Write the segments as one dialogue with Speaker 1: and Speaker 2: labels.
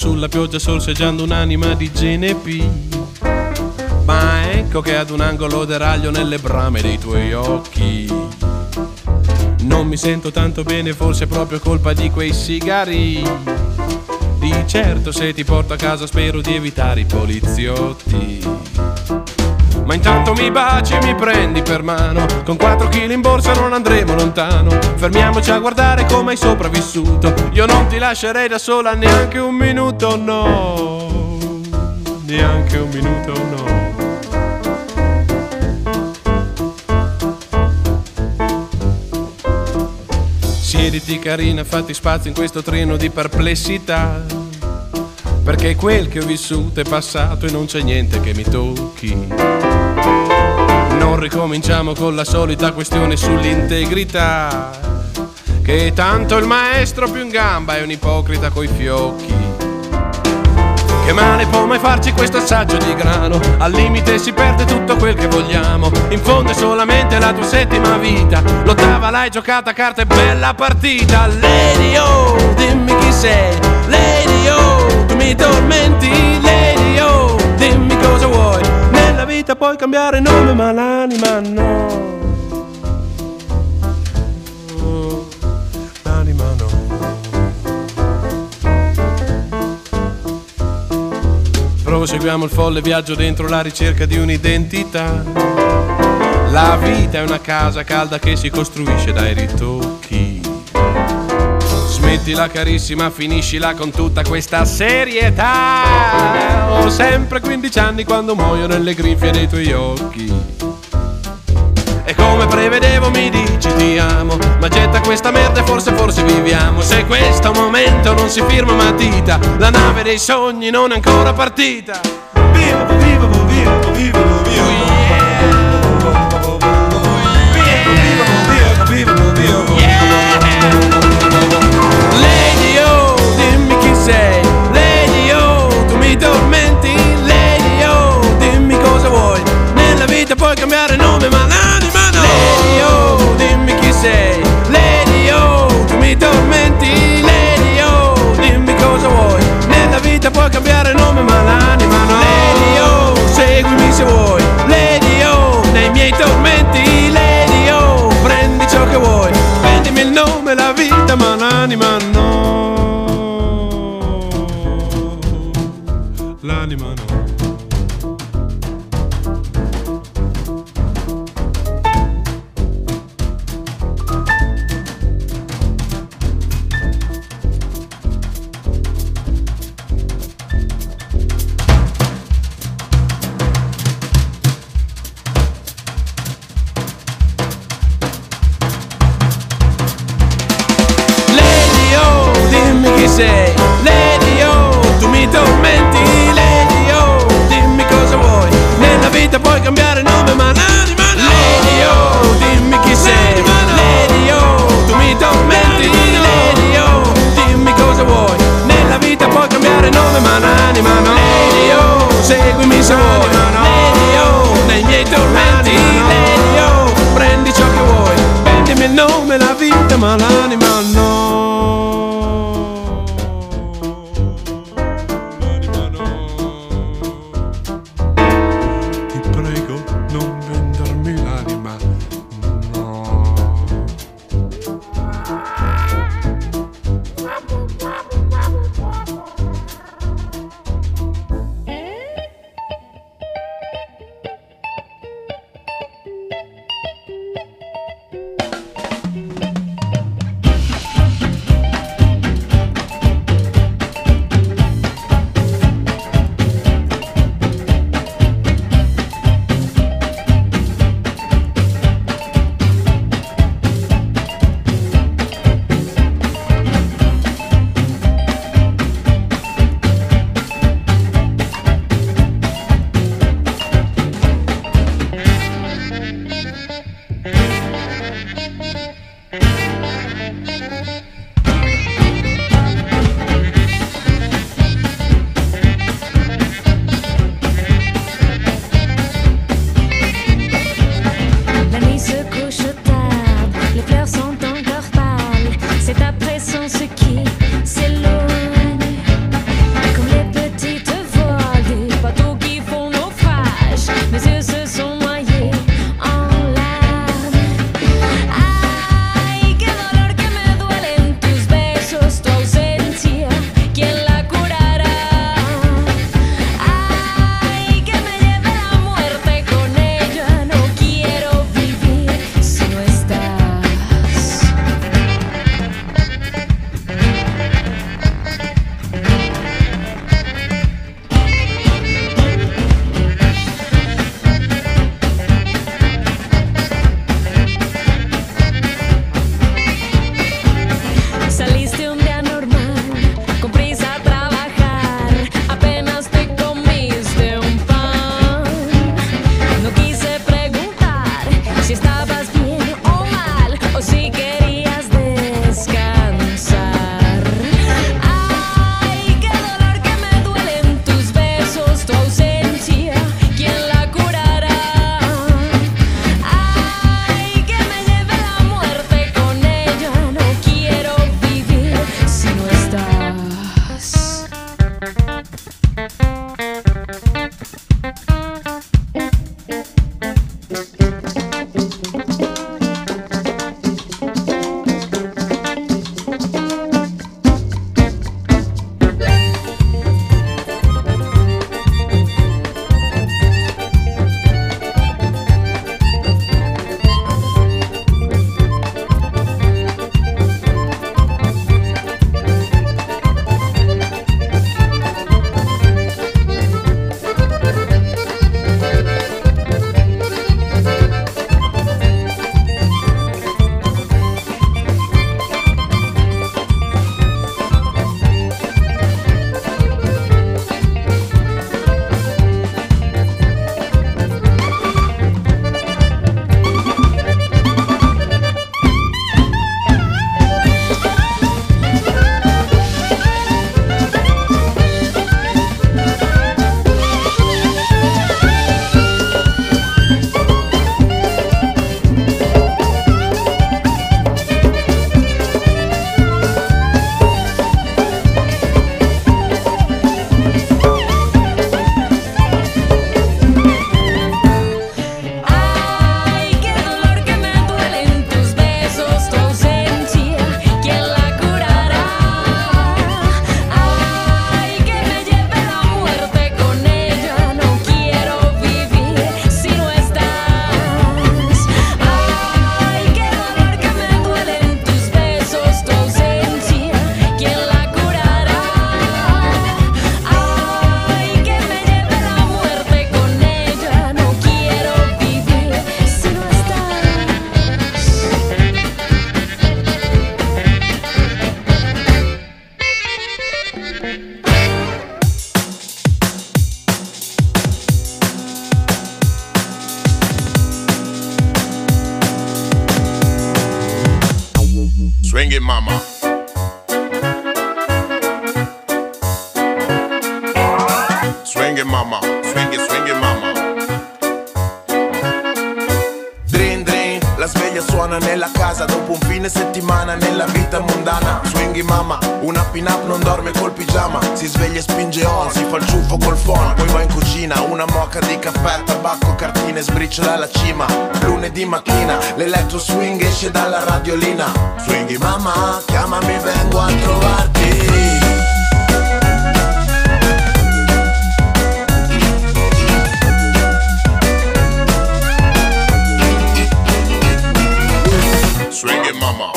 Speaker 1: Sulla pioggia sorseggiando un'anima di GNP Ma ecco che ad un angolo deraglio nelle brame dei tuoi occhi. Non mi sento tanto bene, forse è proprio colpa di quei sigari. Di certo se ti porto a casa spero di evitare i poliziotti ma intanto mi baci e mi prendi per mano. Con 4 kg in borsa non andremo lontano. Fermiamoci a guardare come hai sopravvissuto. Io non ti lascerei da sola neanche un minuto, no. Neanche un minuto, no. Siediti carina, fatti spazio in questo treno di perplessità. Perché quel che ho vissuto è passato e non c'è niente che mi tocchi. Non ricominciamo con la solita questione sull'integrità, che tanto il maestro più in gamba è un ipocrita coi fiocchi. Che male può mai farci questo assaggio di grano? Al limite si perde tutto quel che vogliamo. In fondo è solamente la tua settima vita. L'ottava l'hai giocata a carte, bella partita. Lady oh, dimmi chi sei. Lady oh, tu mi tormenti. Lady oh, dimmi cosa vuoi. Vita puoi cambiare nome, ma l'anima no. Proseguiamo il folle viaggio dentro la ricerca di un'identità. La vita è una casa calda che si costruisce dai ritocchi. Smettila carissima, finiscila con tutta questa serietà. Ho sempre 15 anni quando muoio nelle grinfie dei tuoi occhi. E come prevedevo mi dici ti amo Ma getta questa merda e forse forse viviamo Se questo momento non si firma matita La nave dei sogni non è ancora partita Viva, viva, viva, tormenti Lady oh, dimmi cosa vuoi. Nella vita puoi cambiare nome ma l'anima no Lady oh, seguimi se vuoi. Lady oh, nei miei tormenti Lady oh, prendi ciò che vuoi. Vendimi il nome, la vita ma l'anima no dimmi L'elettro swing esce dalla radiolina. Swinghi mamma, chiamami, vengo a trovarti. Swinging mama,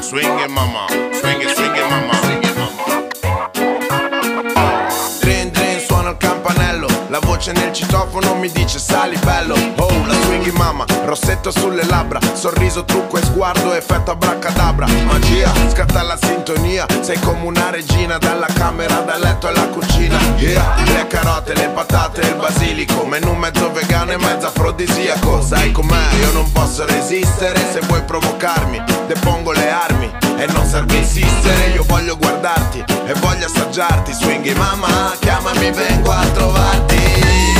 Speaker 1: swinging mama. voce nel citofono mi dice sali bello. Oh la swinghi mamma, rossetto sulle labbra Sorriso, trucco e sguardo, effetto abracadabra. Magia, scatta la sintonia Sei come una regina dalla camera, dal letto alla cucina. Yeah, le carote, le patate, il basilico Menù mezzo vegano e mezzo afrodisiaco. Sai com'è, io non posso resistere Se vuoi provocarmi, depongo le armi E non serve insistere, io voglio guardarti E voglio assaggiarti. Swinghi mamma, chiamami, vengo a trovarti. Yeah.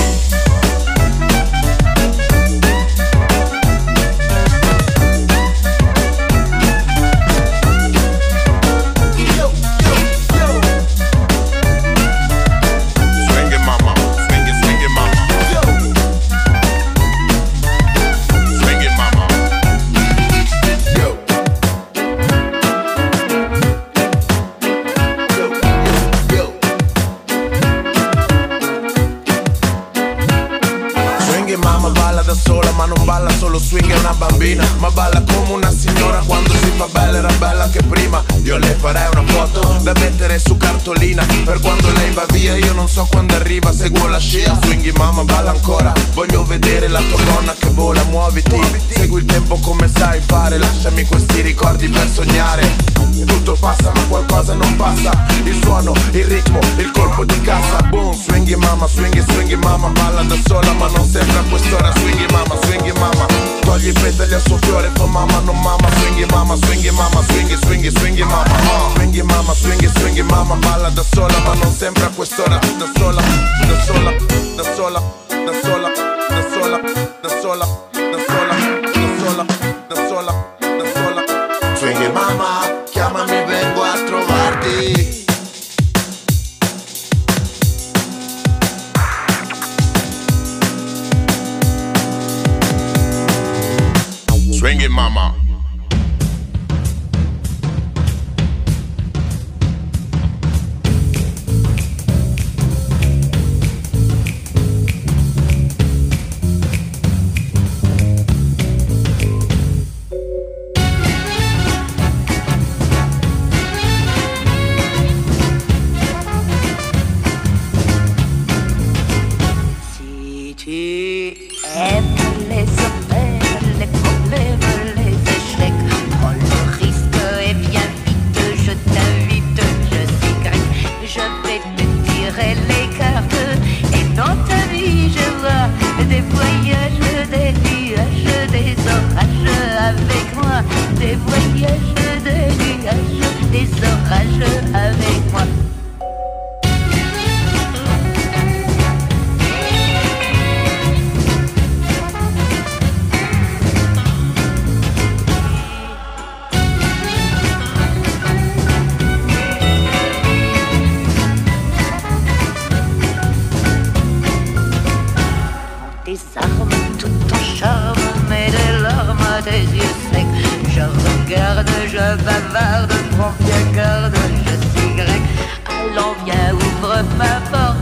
Speaker 1: bambina Ma balla come
Speaker 2: una signora. Quando si fa bella era bella anche prima. Io le farei una foto da mettere su cartolina. Per quando lei va via io non so quando arriva. Seguo la scia, swinghi mamma balla ancora. Voglio vedere la tua donna che vola, muoviti. Segui il tempo come sai fare Lasciami questi ricordi per sognare. Tutto passa ma qualcosa non passa. Il suono, il ritmo, il colpo di cassa. Boom, swinghi mamma, swinghi, swinghi mamma Balla da sola ma non sembra quest'ora. Swinghi mamma, swinghi mamma Togli i petali al suo fiore, fa mamma, non mamma Swinghi mamma, swinghi mamma, swinghi, swinghi, swinghi mamma uh. Swinghi mamma, swinghi, swinghi mamma Balla da sola ma non sembra quest'ora. Da sola, da sola, da sola, da sola, da sola, da sola, da sola, da sola, da sola tout ton charme met des larmes à tes
Speaker 3: yeux secs. Je regarde, je bavarde, prends bien garde, je suis grec. Allons, viens, ouvre ma porte.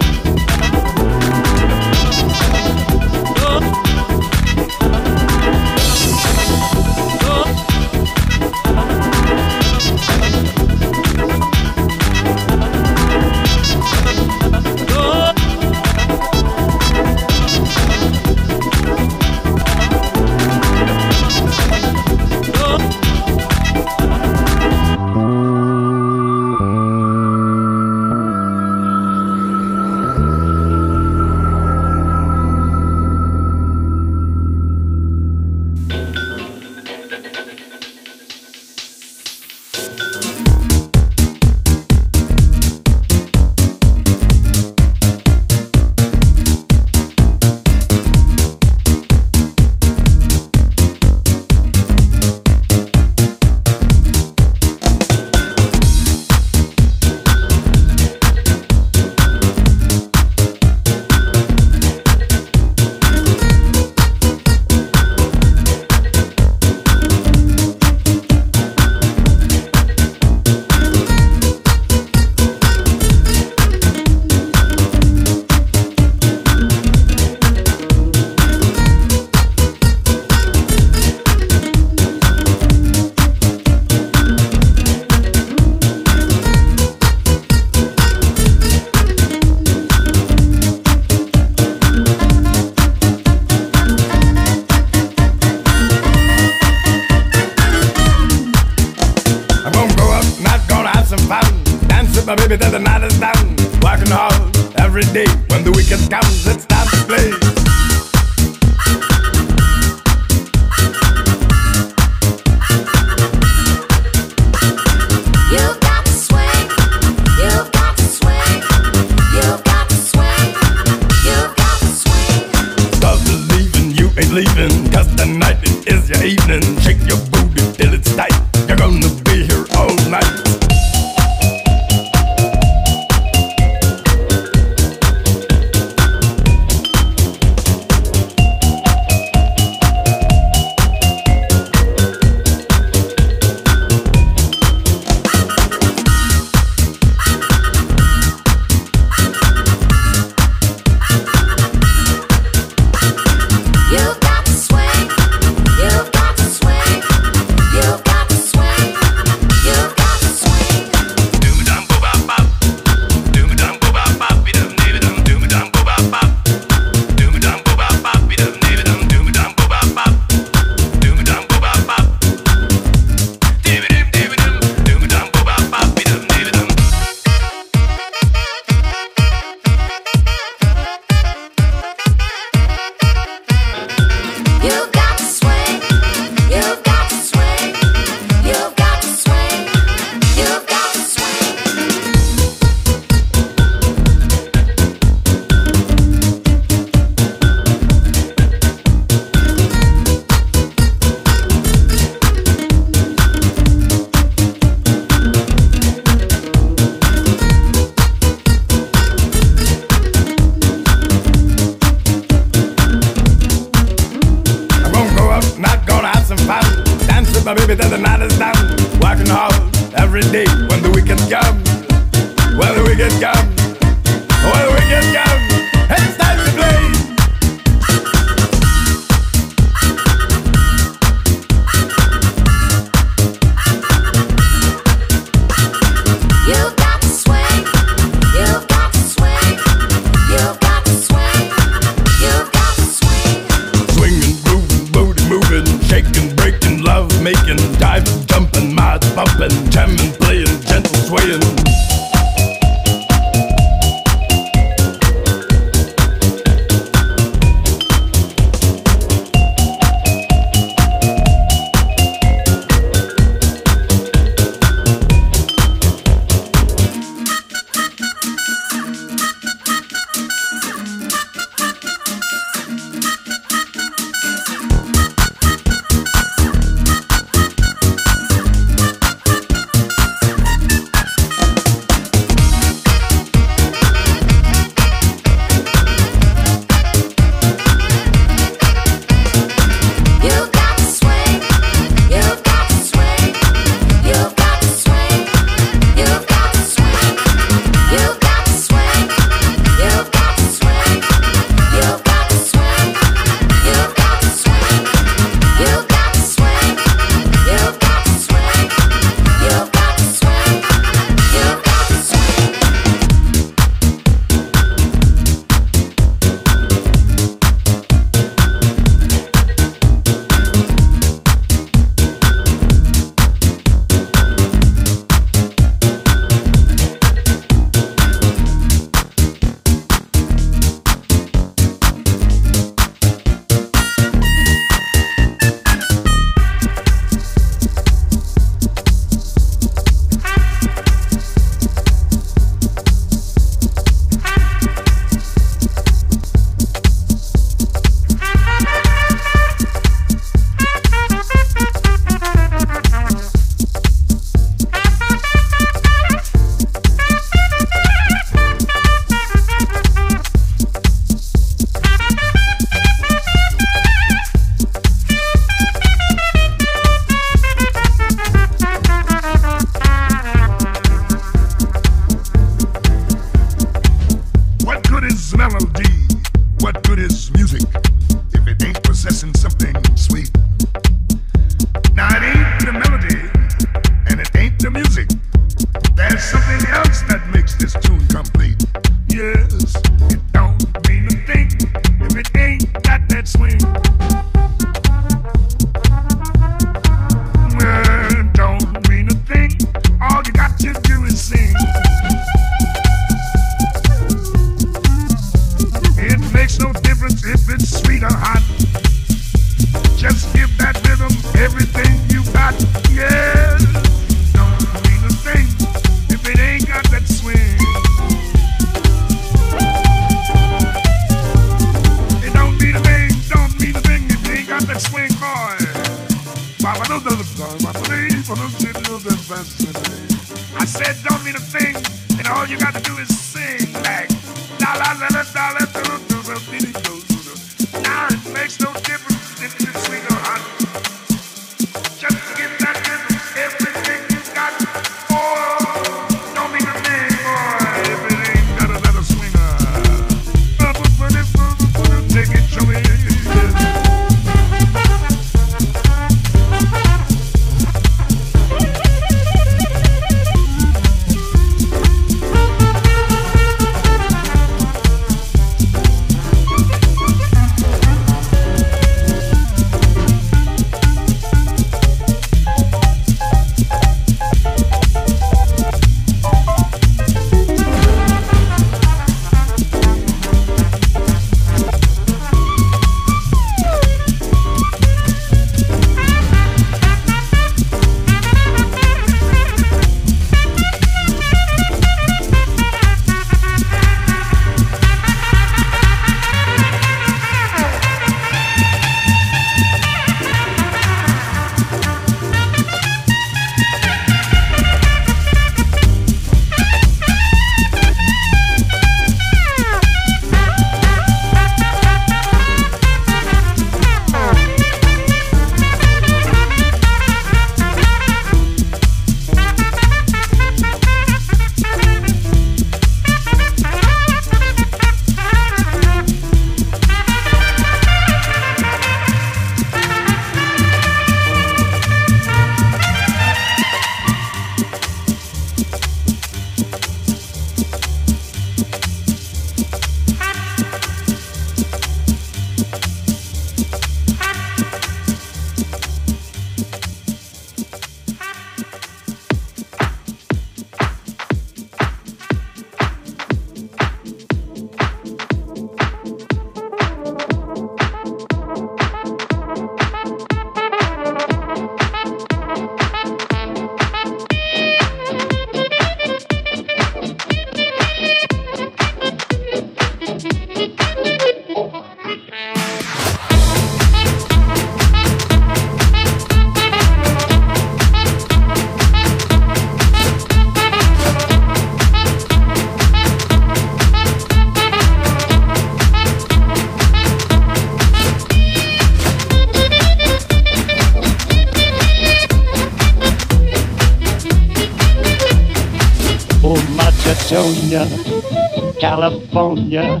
Speaker 4: California,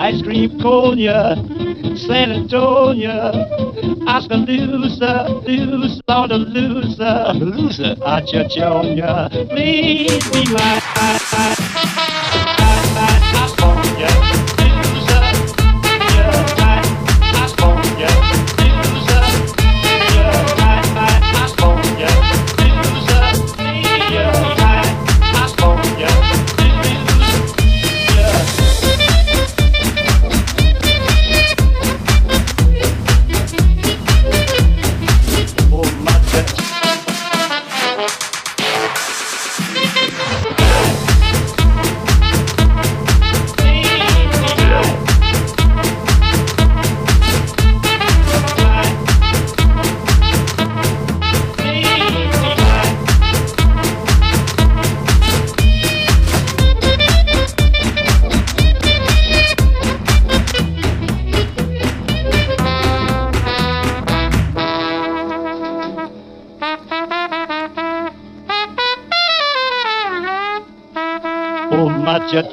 Speaker 4: ice cream Konya, San Antonio, Oskaloosa, loose, Lord loser, loser, Achachonia, please be my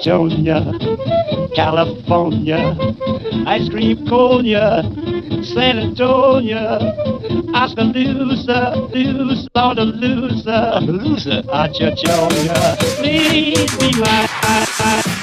Speaker 4: Chatonia, California, ice cream Konya, San Antonio, Oskaloosa, loose, Lord loser, loser, Achachonia, please be my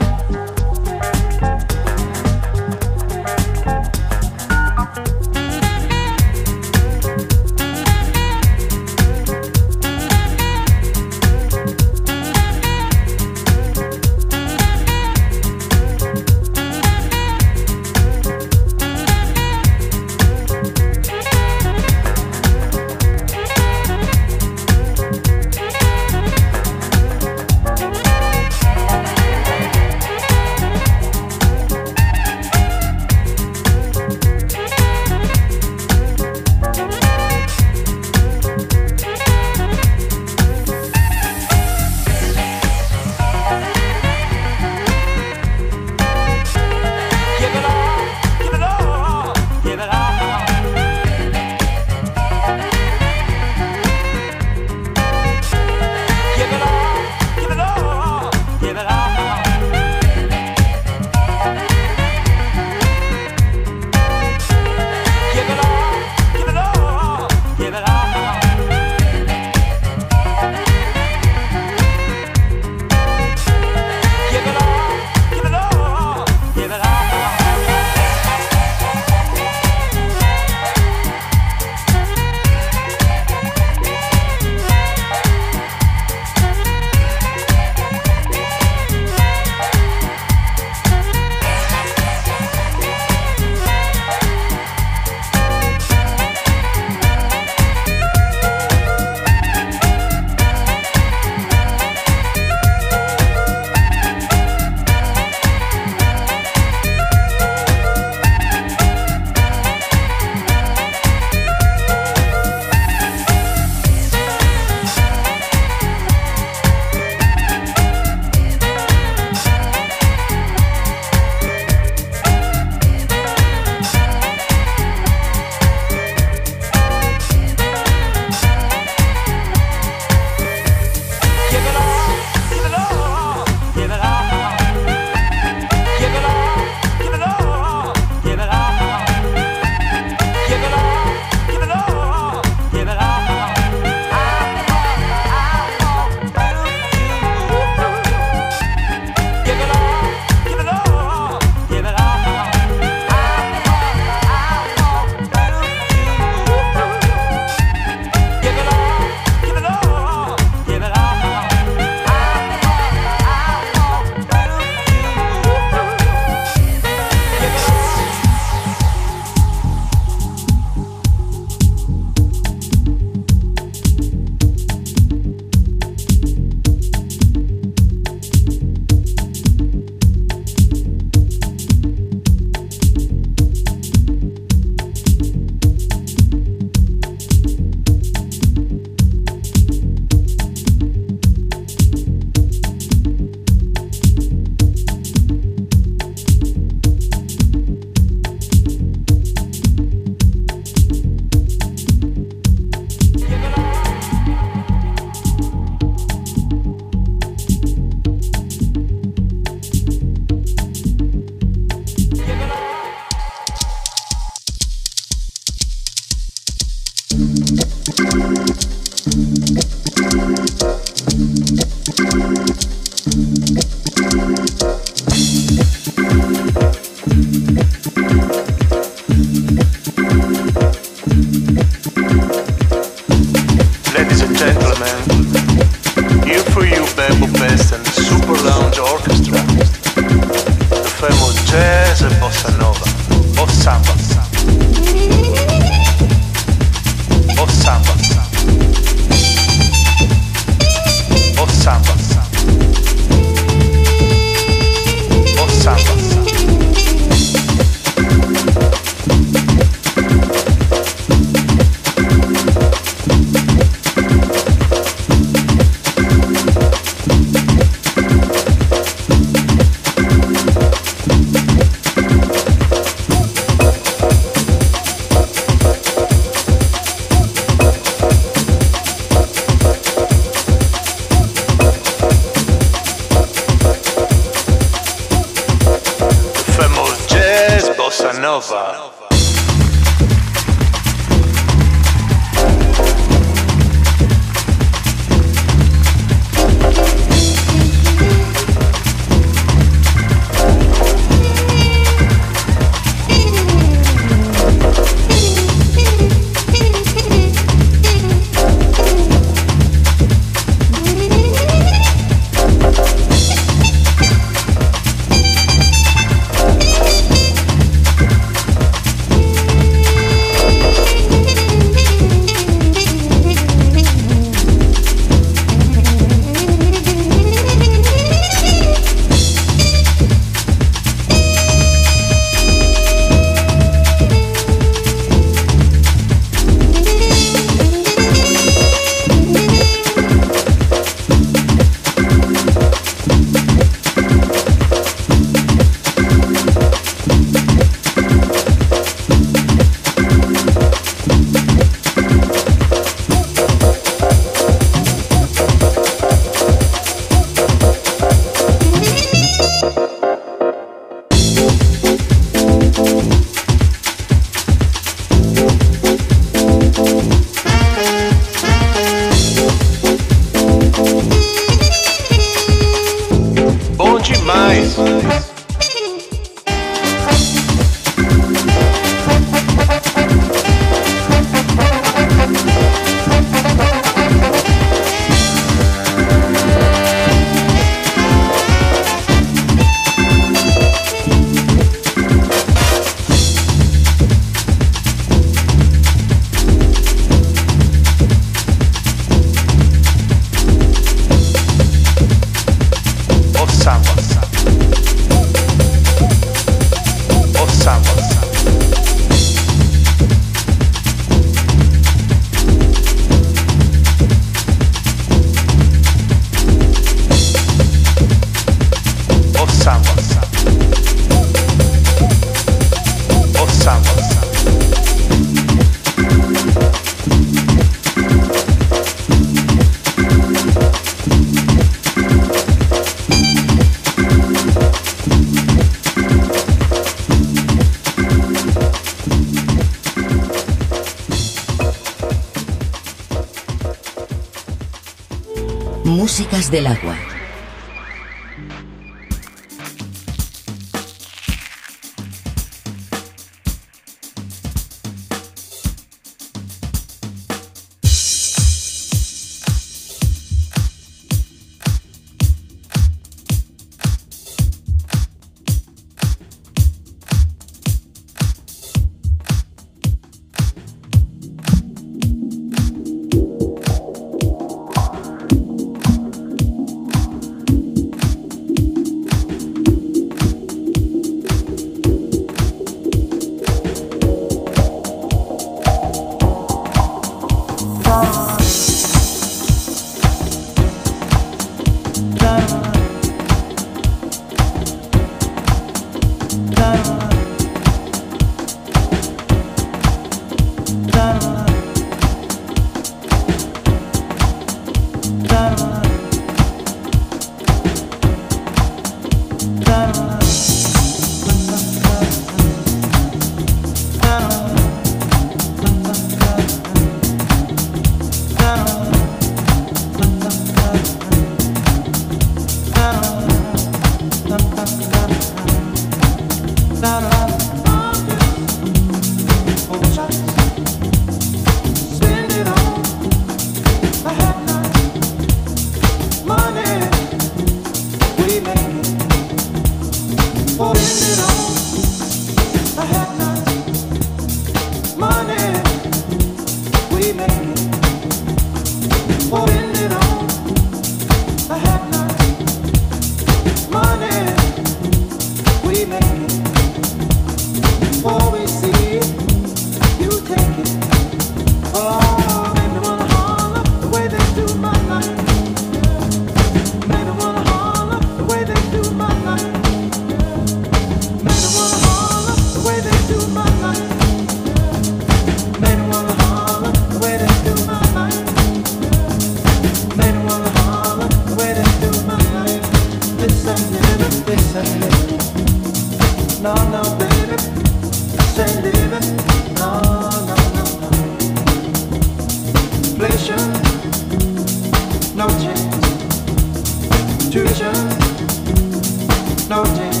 Speaker 5: notice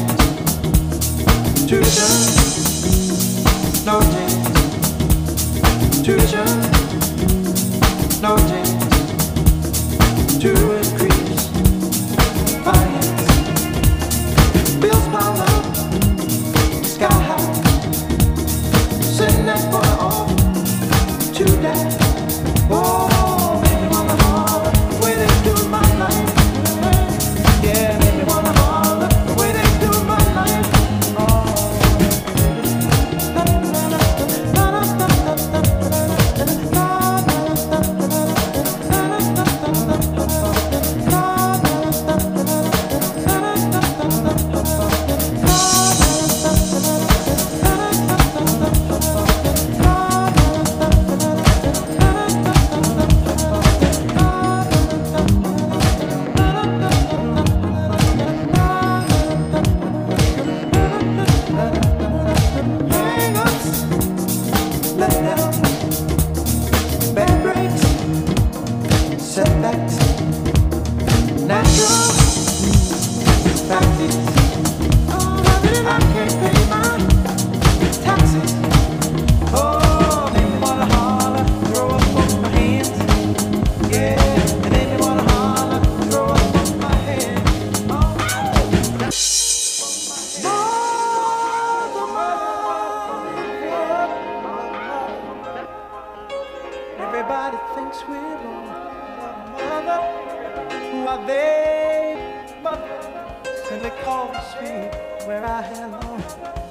Speaker 5: to
Speaker 6: the where I belong.